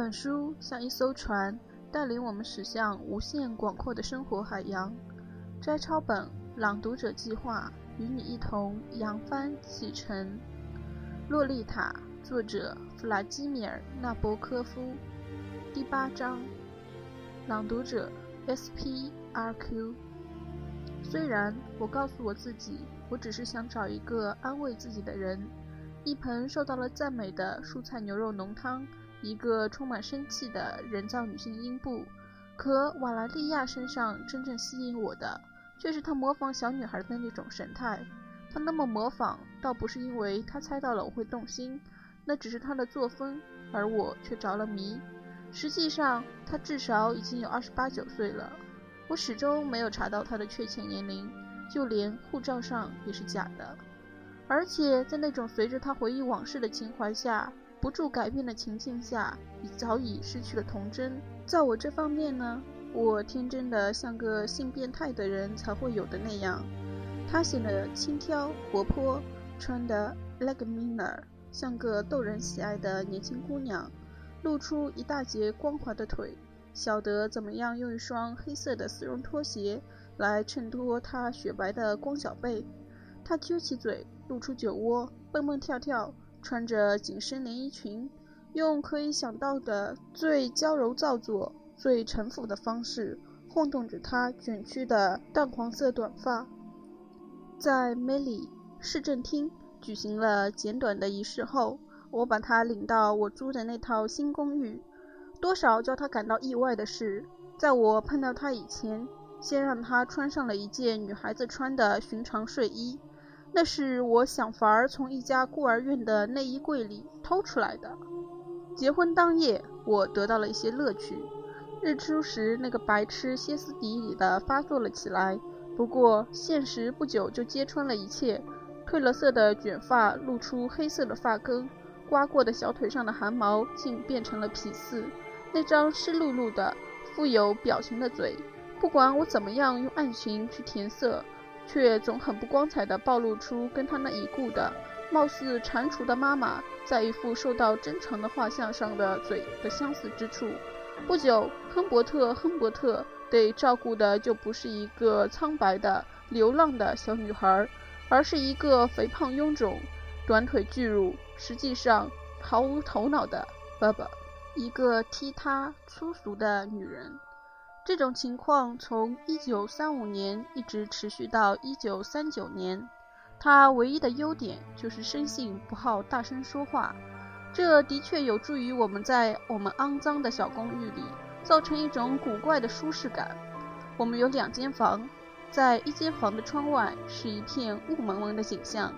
本书像一艘船，带领我们驶向无限广阔的生活海洋。摘抄本《朗读者计划》与你一同扬帆启程。《洛丽塔》作者弗拉基米尔·纳博科夫。第八章。朗读者 S.P.R.Q。虽然我告诉我自己，我只是想找一个安慰自己的人，一盆受到了赞美的蔬菜牛肉浓汤。一个充满生气的人造女性阴部，可瓦莱利亚身上真正吸引我的，却是她模仿小女孩的那种神态。她那么模仿，倒不是因为她猜到了我会动心，那只是她的作风，而我却着了迷。实际上，她至少已经有二十八九岁了。我始终没有查到她的确切年龄，就连护照上也是假的。而且在那种随着她回忆往事的情怀下。不住改变的情境下，已早已失去了童真。在我这方面呢，我天真的像个性变态的人才会有的那样。她显得轻佻活泼，穿的 leg minor 像个逗人喜爱的年轻姑娘，露出一大截光滑的腿，晓得怎么样用一双黑色的丝绒拖鞋来衬托她雪白的光脚背。她撅起嘴，露出酒窝，蹦蹦跳跳。穿着紧身连衣裙，用可以想到的最娇柔造作、最城府的方式晃动着她卷曲的淡黄色短发。在梅里市政厅举行了简短的仪式后，我把她领到我租的那套新公寓。多少叫她感到意外的是，在我碰到她以前，先让她穿上了一件女孩子穿的寻常睡衣。那是我想法儿从一家孤儿院的内衣柜里偷出来的。结婚当夜，我得到了一些乐趣。日出时，那个白痴歇斯底里的发作了起来。不过，现实不久就揭穿了一切。褪了色的卷发露出黑色的发根，刮过的小腿上的汗毛竟变成了皮刺。那张湿漉漉的、富有表情的嘴，不管我怎么样用暗裙去填色。却总很不光彩地暴露出跟他那已故的、貌似蟾蜍的妈妈在一幅受到珍藏的画像上的嘴的相似之处。不久，亨伯特·亨伯特得照顾的就不是一个苍白的、流浪的小女孩，而是一个肥胖臃肿、短腿巨乳、实际上毫无头脑的爸爸，一个踢踏粗俗的女人。这种情况从1935年一直持续到1939年。他唯一的优点就是生性不好大声说话，这的确有助于我们在我们肮脏的小公寓里造成一种古怪的舒适感。我们有两间房，在一间房的窗外是一片雾蒙蒙的景象，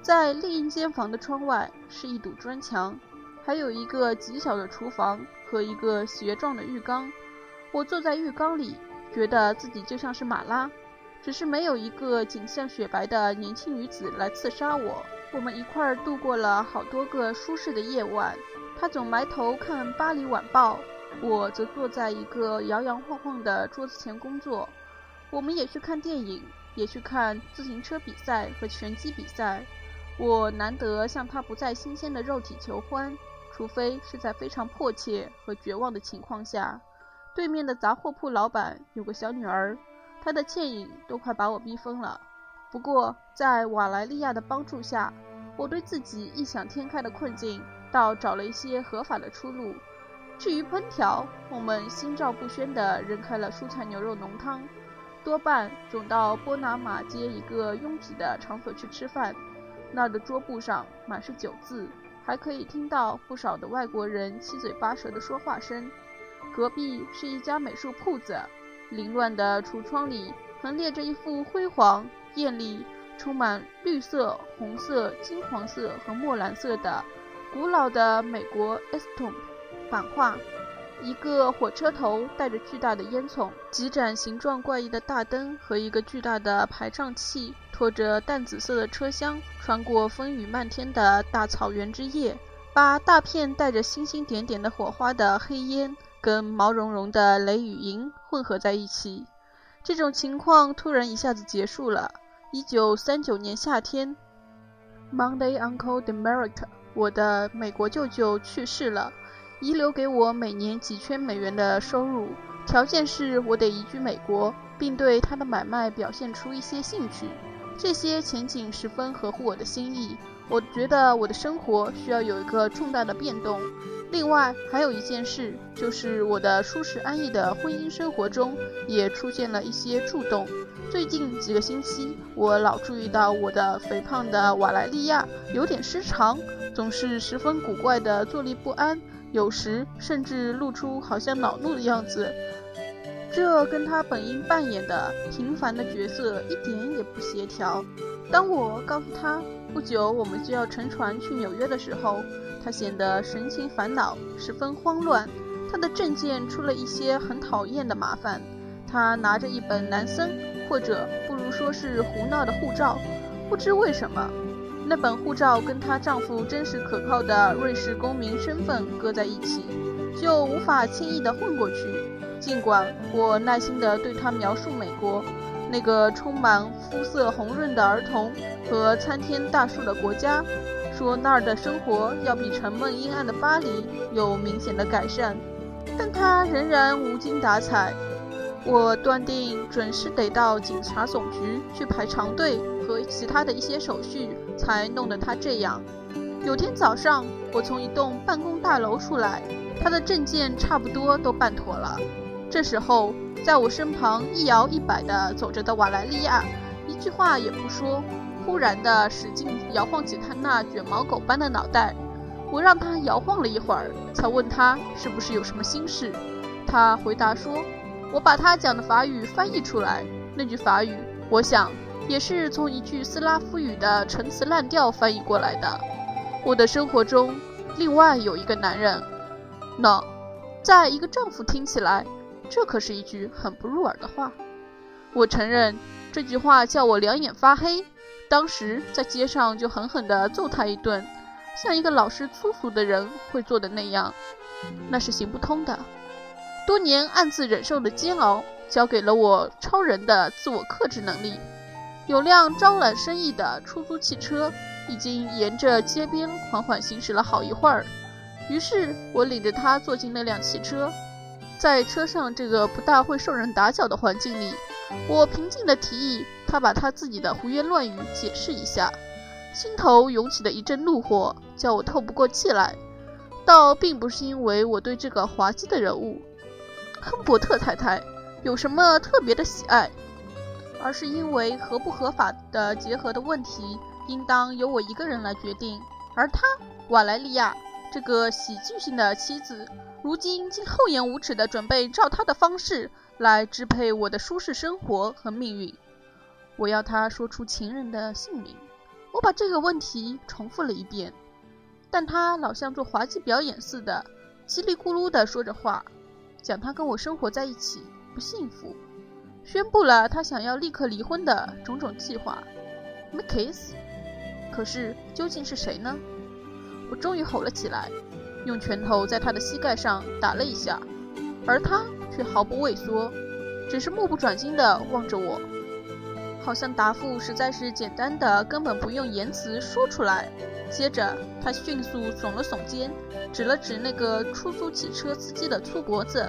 在另一间房的窗外是一堵砖墙，还有一个极小的厨房和一个斜状的浴缸。我坐在浴缸里，觉得自己就像是马拉，只是没有一个景象雪白的年轻女子来刺杀我。我们一块儿度过了好多个舒适的夜晚。他总埋头看《巴黎晚报》，我则坐在一个摇摇晃晃的桌子前工作。我们也去看电影，也去看自行车比赛和拳击比赛。我难得向他不再新鲜的肉体求欢，除非是在非常迫切和绝望的情况下。对面的杂货铺老板有个小女儿，她的倩影都快把我逼疯了。不过，在瓦莱利亚的帮助下，我对自己异想天开的困境倒找了一些合法的出路。至于烹调，我们心照不宣地扔开了蔬菜牛肉浓汤，多半总到波拿马街一个拥挤的场所去吃饭。那儿的桌布上满是酒渍，还可以听到不少的外国人七嘴八舌的说话声。隔壁是一家美术铺子，凌乱的橱窗里横列着一幅辉煌、艳丽、充满绿色、红色、金黄色和墨蓝色的古老的美国 estomp 版画。一个火车头带着巨大的烟囱，几盏形状怪异的大灯和一个巨大的排障器，拖着淡紫色的车厢，穿过风雨漫天的大草原之夜，把大片带着星星点点的火花的黑烟。跟毛茸茸的雷雨银混合在一起，这种情况突然一下子结束了。一九三九年夏天，Monday Uncle Demerit，我的美国舅舅去世了。遗留给我每年几千美元的收入，条件是我得移居美国，并对他的买卖表现出一些兴趣。这些前景十分合乎我的心意。我觉得我的生活需要有一个重大的变动。另外还有一件事，就是我的舒适安逸的婚姻生活中也出现了一些触动。最近几个星期，我老注意到我的肥胖的瓦莱利亚有点失常，总是十分古怪的坐立不安，有时甚至露出好像恼怒的样子。这跟他本应扮演的平凡的角色一点也不协调。当我告诉他不久我们就要乘船去纽约的时候，他显得神情烦恼，十分慌乱。他的证件出了一些很讨厌的麻烦。他拿着一本男生，或者不如说是胡闹的护照，不知为什么，那本护照跟她丈夫真实可靠的瑞士公民身份搁在一起，就无法轻易地混过去。尽管我耐心地对她描述美国那个充满肤色红润的儿童和参天大树的国家，说那儿的生活要比沉闷阴暗的巴黎有明显的改善，但他仍然无精打采。我断定准是得到警察总局去排长队和其他的一些手续，才弄得他这样。有天早上，我从一栋办公大楼出来，他的证件差不多都办妥了。这时候，在我身旁一摇一摆地走着的瓦莱利亚，一句话也不说，忽然地使劲摇晃起他那卷毛狗般的脑袋。我让他摇晃了一会儿，才问他是不是有什么心事。他回答说。我把他讲的法语翻译出来，那句法语，我想也是从一句斯拉夫语的陈词滥调翻译过来的。我的生活中，另外有一个男人。那，在一个丈夫听起来，这可是一句很不入耳的话。我承认，这句话叫我两眼发黑。当时在街上就狠狠地揍他一顿，像一个老实粗俗的人会做的那样，那是行不通的。多年暗自忍受的煎熬，教给了我超人的自我克制能力。有辆招揽生意的出租汽车，已经沿着街边缓缓行驶了好一会儿。于是我领着他坐进那辆汽车，在车上这个不大会受人打搅的环境里，我平静地提议他把他自己的胡言乱语解释一下。心头涌起的一阵怒火，叫我透不过气来。倒并不是因为我对这个滑稽的人物。亨伯特太太有什么特别的喜爱，而是因为合不合法的结合的问题，应当由我一个人来决定。而他，瓦莱利亚这个喜剧性的妻子，如今竟厚颜无耻地准备照他的方式来支配我的舒适生活和命运。我要他说出情人的姓名。我把这个问题重复了一遍，但他老像做滑稽表演似的，叽里咕噜地说着话。讲他跟我生活在一起不幸福，宣布了他想要立刻离婚的种种计划。m i k s 可是究竟是谁呢？我终于吼了起来，用拳头在他的膝盖上打了一下，而他却毫不畏缩，只是目不转睛地望着我，好像答复实在是简单的，根本不用言辞说出来。接着，他迅速耸了耸肩，指了指那个出租汽车司机的粗脖子。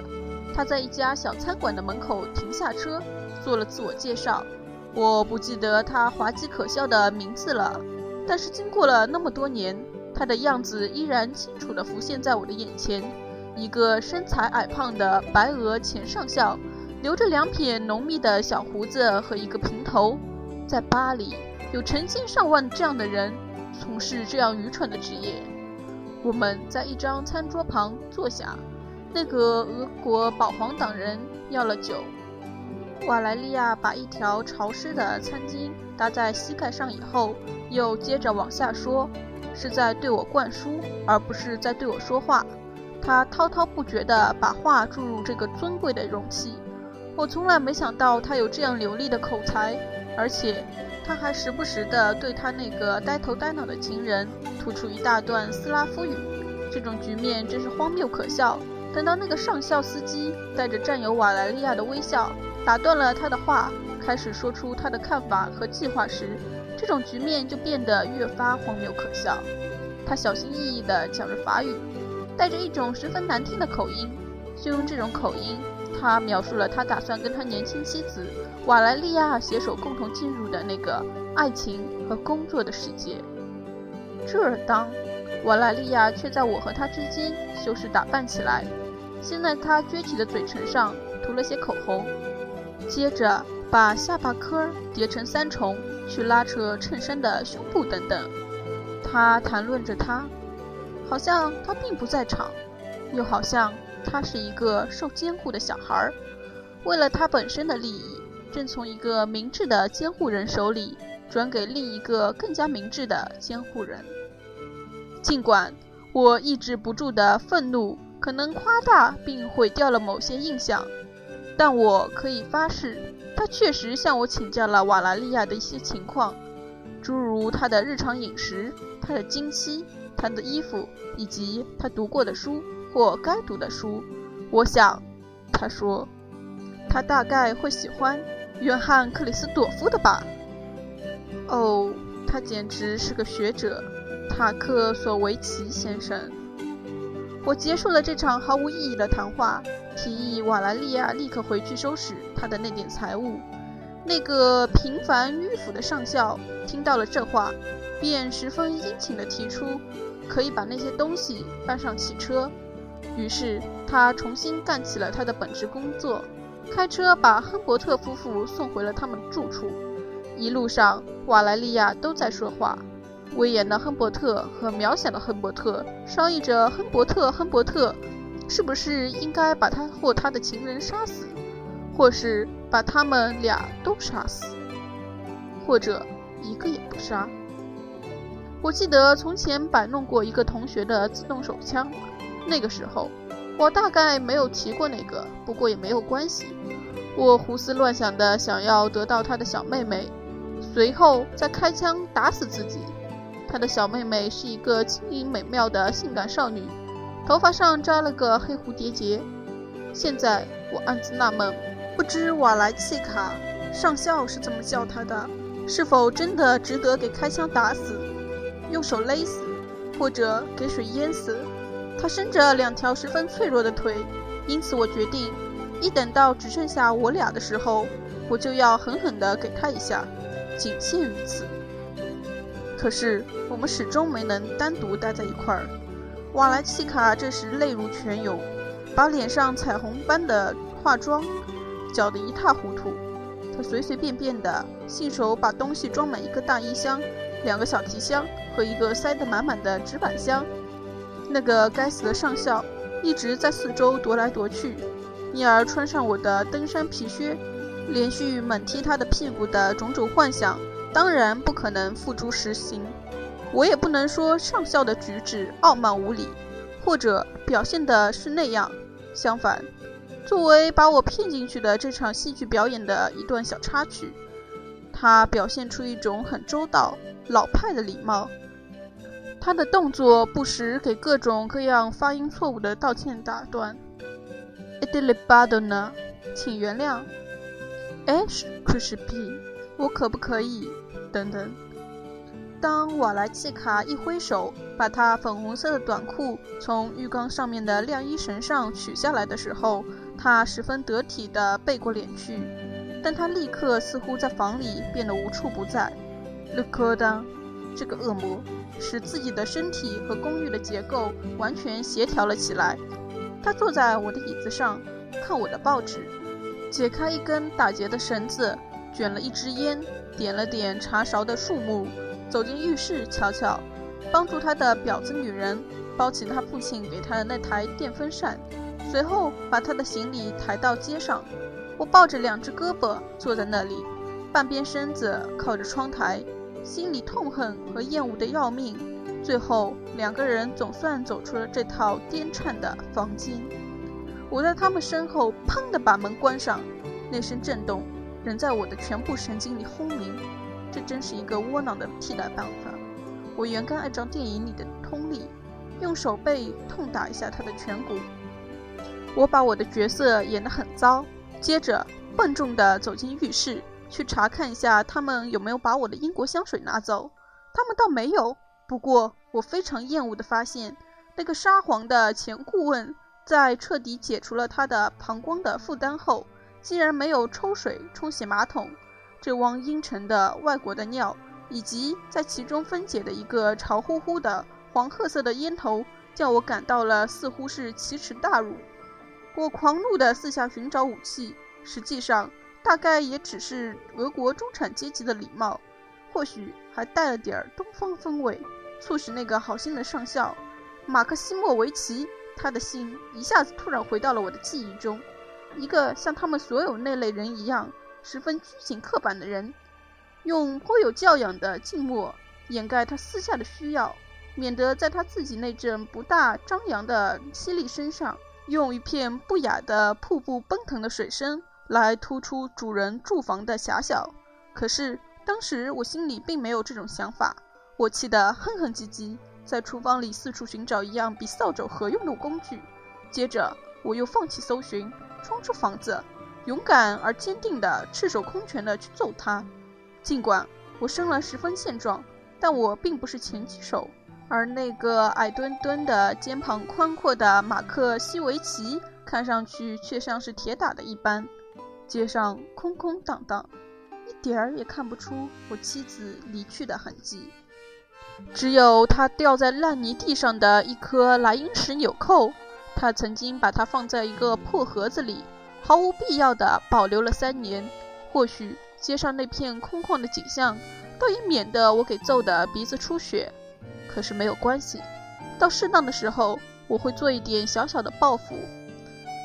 他在一家小餐馆的门口停下车，做了自我介绍。我不记得他滑稽可笑的名字了，但是经过了那么多年，他的样子依然清楚地浮现在我的眼前：一个身材矮胖的白俄前上校，留着两撇浓密的小胡子和一个平头。在巴黎，有成千上万这样的人。从事这样愚蠢的职业。我们在一张餐桌旁坐下，那个俄国保皇党人要了酒。瓦莱利亚把一条潮湿的餐巾搭在膝盖上以后，又接着往下说，是在对我灌输，而不是在对我说话。他滔滔不绝地把话注入这个尊贵的容器。我从来没想到他有这样流利的口才，而且。他还时不时地对他那个呆头呆脑的情人吐出一大段斯拉夫语，这种局面真是荒谬可笑。等到那个上校司机带着占有瓦莱利亚的微笑打断了他的话，开始说出他的看法和计划时，这种局面就变得越发荒谬可笑。他小心翼翼地讲着法语，带着一种十分难听的口音。就用这种口音，他描述了他打算跟他年轻妻子瓦莱利亚携手共同进入的那个爱情和工作的世界。这当，瓦莱利亚却在我和他之间修饰打扮起来，先在他撅起的嘴唇上涂了些口红，接着把下巴颏叠成三重，去拉扯衬衫的胸部等等。他谈论着他，好像他并不在场，又好像。他是一个受监护的小孩，为了他本身的利益，正从一个明智的监护人手里转给另一个更加明智的监护人。尽管我抑制不住的愤怒可能夸大并毁掉了某些印象，但我可以发誓，他确实向我请教了瓦拉利亚的一些情况，诸如他的日常饮食、他的经期、他的衣服以及他读过的书。或该读的书，我想，他说，他大概会喜欢约翰·克里斯朵夫的吧。哦，他简直是个学者，塔克索维奇先生。我结束了这场毫无意义的谈话，提议瓦莱利亚立刻回去收拾他的那点财物。那个平凡迂腐的上校听到了这话，便十分殷勤地提出，可以把那些东西搬上汽车。于是他重新干起了他的本职工作，开车把亨伯特夫妇送回了他们住处。一路上，瓦莱利亚都在说话。威严的亨伯特和渺小的亨伯特商议着：亨伯特，亨伯特，是不是应该把他或他的情人杀死，或是把他们俩都杀死，或者一个也不杀？我记得从前摆弄过一个同学的自动手枪。那个时候，我大概没有提过那个，不过也没有关系。我胡思乱想的想要得到他的小妹妹，随后再开枪打死自己。他的小妹妹是一个轻盈美妙的性感少女，头发上扎了个黑蝴蝶结。现在我暗自纳闷，不知瓦莱契卡上校是怎么叫她的，是否真的值得给开枪打死，用手勒死，或者给水淹死？他伸着两条十分脆弱的腿，因此我决定，一等到只剩下我俩的时候，我就要狠狠地给他一下，仅限于此。可是我们始终没能单独待在一块儿。瓦莱契卡这时泪如泉涌，把脸上彩虹般的化妆搅得一塌糊涂。他随随便便地信手把东西装满一个大衣箱、两个小提箱和一个塞得满满的纸板箱。那个该死的上校一直在四周踱来踱去，因而穿上我的登山皮靴，连续猛踢他的屁股的种种幻想，当然不可能付诸实行。我也不能说上校的举止傲慢无礼，或者表现的是那样。相反，作为把我骗进去的这场戏剧表演的一段小插曲，他表现出一种很周到、老派的礼貌。他的动作不时给各种各样发音错误的道歉打断。e d l i b a d o n a 请原谅。h c r i s p y 我可不可以？等等。当瓦莱契卡一挥手，把他粉红色的短裤从浴缸上面的晾衣绳上取下来的时候，他十分得体地背过脸去，但他立刻似乎在房里变得无处不在。l 克 k 这个恶魔。使自己的身体和公寓的结构完全协调了起来。他坐在我的椅子上，看我的报纸，解开一根打结的绳子，卷了一支烟，点了点茶勺的树木，走进浴室瞧瞧，帮助他的婊子女人包起他父亲给他的那台电风扇，随后把他的行李抬到街上。我抱着两只胳膊坐在那里，半边身子靠着窗台。心里痛恨和厌恶的要命，最后两个人总算走出了这套颠颤的房间。我在他们身后“砰”地把门关上，那声震动仍在我的全部神经里轰鸣。这真是一个窝囊的替代办法。我原该按照电影里的通例，用手背痛打一下他的颧骨。我把我的角色演得很糟，接着笨重地走进浴室。去查看一下，他们有没有把我的英国香水拿走？他们倒没有。不过，我非常厌恶地发现，那个沙皇的前顾问在彻底解除了他的膀胱的负担后，竟然没有抽水冲洗马桶，这汪阴沉的外国的尿，以及在其中分解的一个潮乎乎的黄褐色的烟头，叫我感到了似乎是奇耻大辱。我狂怒地四下寻找武器，实际上大概也只是俄国中产阶级的礼貌，或许还带了点儿东方风味，促使那个好心的上校。马克西莫维奇，他的心一下子突然回到了我的记忆中。一个像他们所有那类人一样，十分拘谨刻板的人，用颇有教养的静默掩盖他私下的需要，免得在他自己那阵不大张扬的犀利身上，用一片不雅的瀑布奔腾的水声来突出主人住房的狭小。可是当时我心里并没有这种想法，我气得哼哼唧唧。在厨房里四处寻找一样比扫帚合用的工具，接着我又放弃搜寻，冲出房子，勇敢而坚定地赤手空拳地去揍他。尽管我生来十分健壮，但我并不是拳击手，而那个矮墩墩的、肩膀宽阔的马克西维奇，看上去却像是铁打的一般。街上空空荡荡，一点儿也看不出我妻子离去的痕迹。只有他掉在烂泥地上的一颗莱茵石纽扣，他曾经把它放在一个破盒子里，毫无必要的保留了三年。或许街上那片空旷的景象，倒也免得我给揍得鼻子出血。可是没有关系，到适当的时候，我会做一点小小的报复。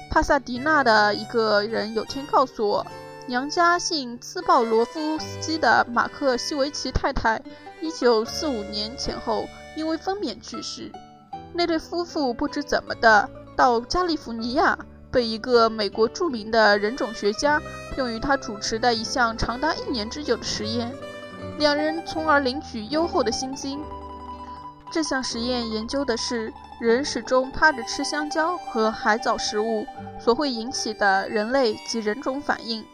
帕萨迪纳的一个人有天告诉我，娘家姓兹鲍罗夫斯基的马克西维奇太太。一九四五年前后，因为分娩去世。那对夫妇不知怎么的，到加利福尼亚，被一个美国著名的人种学家用于他主持的一项长达一年之久的实验，两人从而领取优厚的薪金。这项实验研究的是人始终趴着吃香蕉和海藻食物所会引起的人类及人种反应。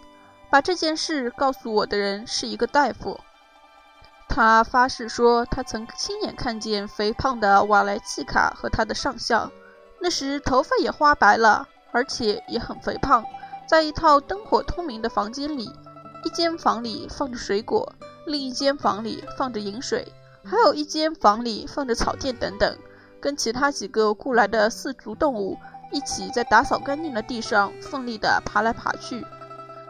把这件事告诉我的人是一个大夫。他发誓说，他曾亲眼看见肥胖的瓦莱契卡和他的上校，那时头发也花白了，而且也很肥胖，在一套灯火通明的房间里，一间房里放着水果，另一间房里放着饮水，还有一间房里放着草垫等等，跟其他几个雇来的四足动物一起在打扫干净的地上奋力地爬来爬去。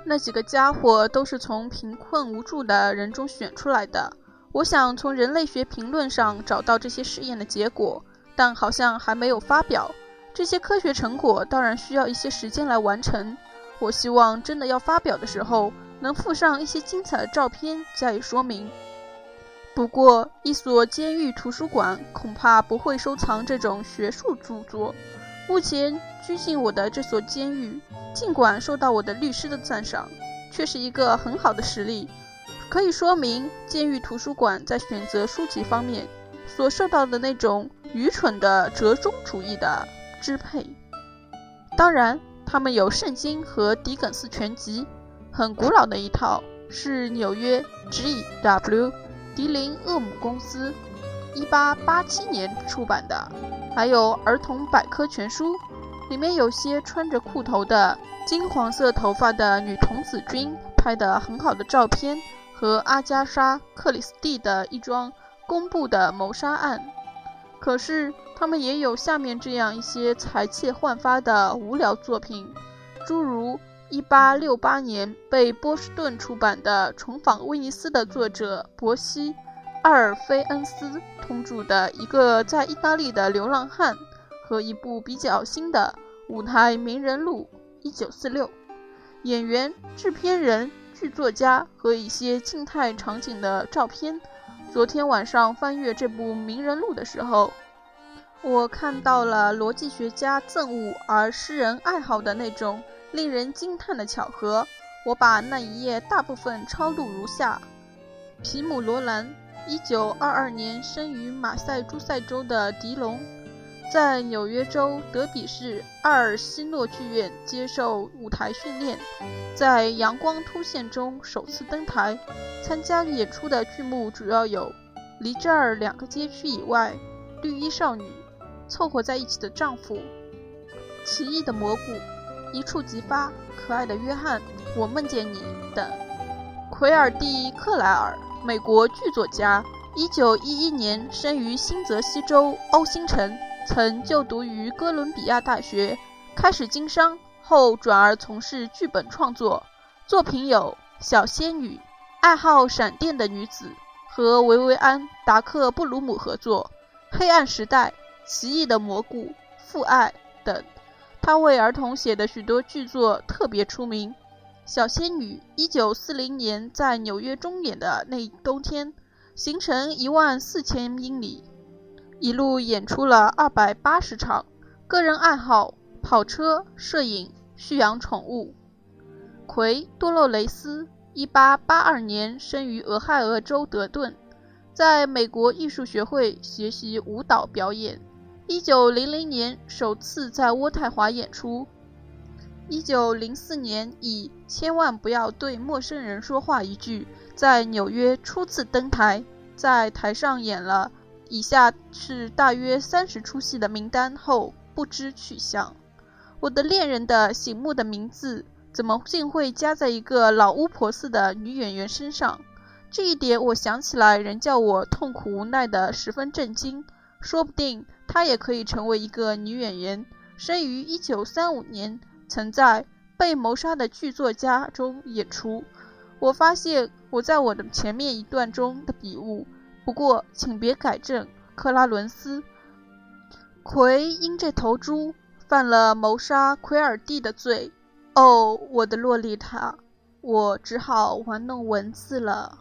那几个家伙都是从贫困无助的人中选出来的。我想从人类学评论上找到这些试验的结果，但好像还没有发表。这些科学成果当然需要一些时间来完成。我希望真的要发表的时候，能附上一些精彩的照片加以说明。不过，一所监狱图书馆恐怕不会收藏这种学术著作。目前拘禁我的这所监狱，尽管受到我的律师的赞赏，却是一个很好的实例。可以说明监狱图书馆在选择书籍方面所受到的那种愚蠢的折中主义的支配。当然，他们有圣经和狄更斯全集，很古老的一套，是纽约 G.W. 迪林厄姆公司1887年出版的。还有儿童百科全书，里面有些穿着裤头的金黄色头发的女童子军拍的很好的照片。和阿加莎·克里斯蒂的一桩公布的谋杀案，可是他们也有下面这样一些才气焕发的无聊作品，诸如1868年被波士顿出版的《重访威尼斯》的作者伯西·阿尔菲恩斯通著的一个在意大利的流浪汉，和一部比较新的舞台名人录 （1946），演员、制片人。剧作家和一些静态场景的照片。昨天晚上翻阅这部名人录的时候，我看到了逻辑学家憎恶而诗人爱好的那种令人惊叹的巧合。我把那一页大部分抄录如下：皮姆·罗兰，1922年生于马赛诸塞州的迪隆。在纽约州德比市阿尔西诺剧院接受舞台训练，在阳光突现中首次登台。参加演出的剧目主要有：离这儿两个街区以外、绿衣少女、凑合在一起的丈夫，奇异的蘑菇，一触即发，可爱的约翰，我梦见你等。奎尔蒂·克莱尔，美国剧作家，一九一一年生于新泽西州欧星城，曾就读于哥伦比亚大学，开始经商后转而从事剧本创作，作品有《小仙女》，爱好闪电的女子，和维维安·达克布鲁姆合作，《黑暗时代》。奇异的蘑菇、父爱等，他为儿童写的许多剧作特别出名。小仙女，一九四零年在纽约中演的那冬天，行程一万四千英里，一路演出了二百八十场。个人爱好：跑车、摄影、蓄养宠物。奎多洛雷斯，一八八二年生于俄亥俄州德顿，在美国艺术学会学习舞蹈表演。一九零零年首次在渥太华演出。一九零四年以“千万不要对陌生人说话”一句，在纽约初次登台，在台上演了以下是大约三十出戏的名单后不知去向。我的恋人的醒目的名字怎么竟会加在一个老巫婆似的女演员身上？这一点我想起来仍叫我痛苦无奈的十分震惊。说不定她也可以成为一个女演员。生于一九三五年，曾在《被谋杀的剧作家》中演出。我发现我在我的前面一段中的笔误，不过请别改正，克拉伦斯。奎因这头猪犯了谋杀奎尔蒂的罪。哦，我的洛丽塔，我只好玩弄文字了。